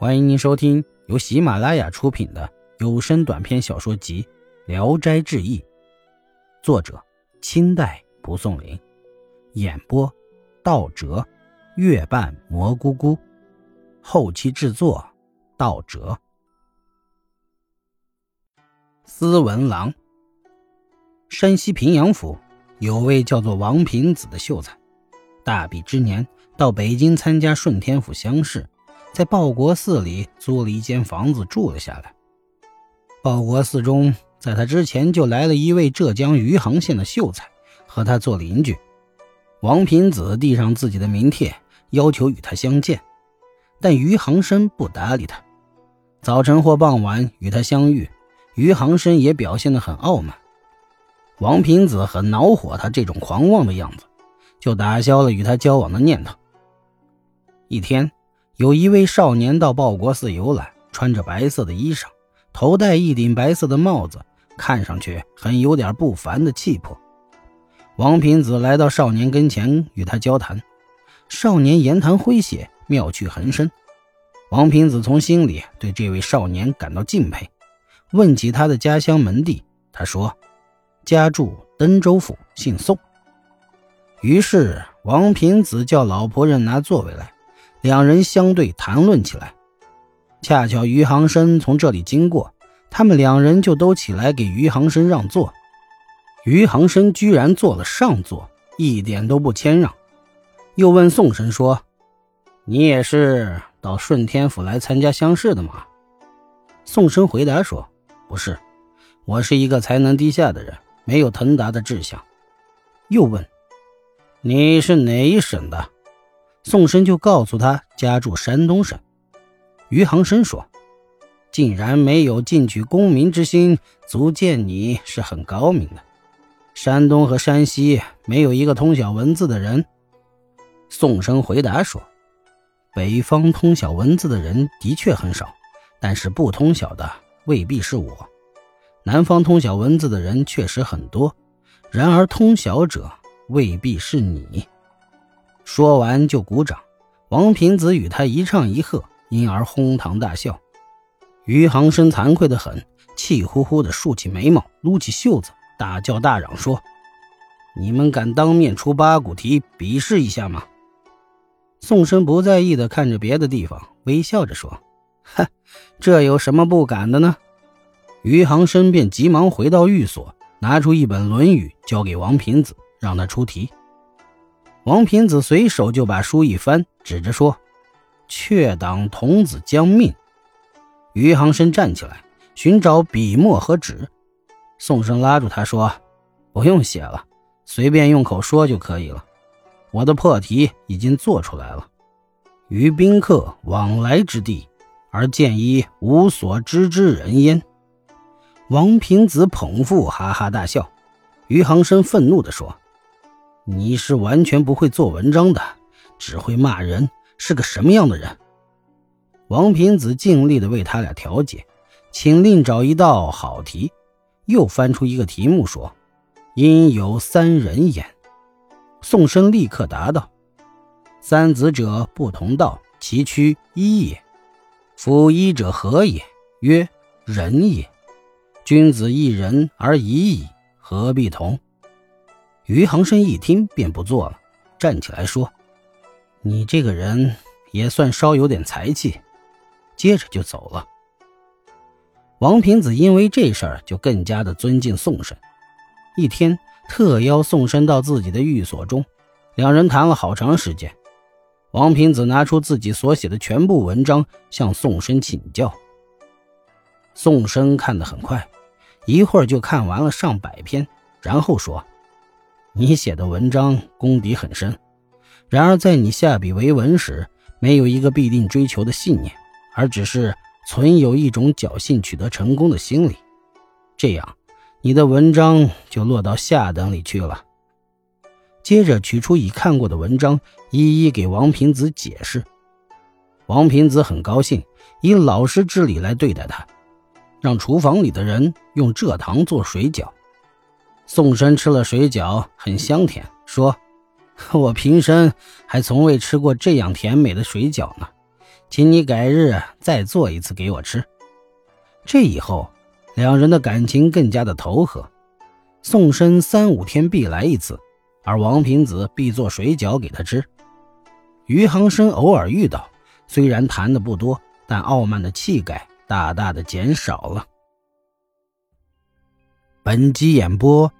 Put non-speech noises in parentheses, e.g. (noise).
欢迎您收听由喜马拉雅出品的有声短篇小说集《聊斋志异》，作者清代蒲松龄，演播道哲、月半蘑菇菇，后期制作道哲。斯文郎，山西平阳府有位叫做王平子的秀才，大比之年到北京参加顺天府乡试。在报国寺里租了一间房子住了下来。报国寺中，在他之前就来了一位浙江余杭县的秀才，和他做邻居。王平子递上自己的名帖，要求与他相见，但余杭生不搭理他。早晨或傍晚与他相遇，余杭生也表现得很傲慢。王平子很恼火他这种狂妄的样子，就打消了与他交往的念头。一天。有一位少年到报国寺游览，穿着白色的衣裳，头戴一顶白色的帽子，看上去很有点不凡的气魄。王平子来到少年跟前，与他交谈。少年言谈诙谐，妙趣横生。王平子从心里对这位少年感到敬佩，问起他的家乡门第。他说：“家住登州府，姓宋。”于是王平子叫老仆人拿座位来。两人相对谈论起来，恰巧余杭生从这里经过，他们两人就都起来给余杭生让座。余杭生居然坐了上座，一点都不谦让。又问宋生说：“你也是到顺天府来参加乡试的吗？”宋生回答说：“不是，我是一个才能低下的人，没有腾达的志向。”又问：“你是哪一省的？”宋生就告诉他家住山东省。余杭生说：“竟然没有进取功名之心，足见你是很高明的。山东和山西没有一个通晓文字的人。”宋生回答说：“北方通晓文字的人的确很少，但是不通晓的未必是我。南方通晓文字的人确实很多，然而通晓者未必是你。”说完就鼓掌，王平子与他一唱一和，因而哄堂大笑。余杭生惭愧的很，气呼呼地竖起眉毛，撸起袖子，大叫大嚷说：“你们敢当面出八股题，比试一下吗？”宋生不在意地看着别的地方，微笑着说：“哼，这有什么不敢的呢？”余杭生便急忙回到寓所，拿出一本《论语》，交给王平子，让他出题。王平子随手就把书一翻，指着说：“却党童子将命。”余杭生站起来寻找笔墨和纸，宋生拉住他说：“不用写了，随便用口说就可以了。我的破题已经做出来了。于宾客往来之地，而见一无所知之人焉。”王平子捧腹哈哈大笑。余杭生愤怒地说。你是完全不会做文章的，只会骂人，是个什么样的人？王平子尽力的为他俩调解，请另找一道好题，又翻出一个题目说：“因有三人言。”宋生立刻答道：“三子者不同道，其趋一也。夫一者何也？曰仁也。君子一人而已矣，何必同？”余杭生一听便不做了，站起来说：“你这个人也算稍有点才气。”接着就走了。王平子因为这事儿就更加的尊敬宋生，一天特邀宋生到自己的寓所中，两人谈了好长时间。王平子拿出自己所写的全部文章向宋生请教。宋生看得很快，一会儿就看完了上百篇，然后说。你写的文章功底很深，然而在你下笔为文时，没有一个必定追求的信念，而只是存有一种侥幸取得成功的心理，这样你的文章就落到下等里去了。接着取出已看过的文章，一一给王平子解释。王平子很高兴，以老师之礼来对待他，让厨房里的人用蔗糖做水饺。宋生吃了水饺，很香甜，说：“ (laughs) 我平生还从未吃过这样甜美的水饺呢。请你改日再做一次给我吃。这以后，两人的感情更加的投合。宋生三五天必来一次，而王平子必做水饺给他吃。余杭生偶尔遇到，虽然谈的不多，但傲慢的气概大大的减少了。本集演播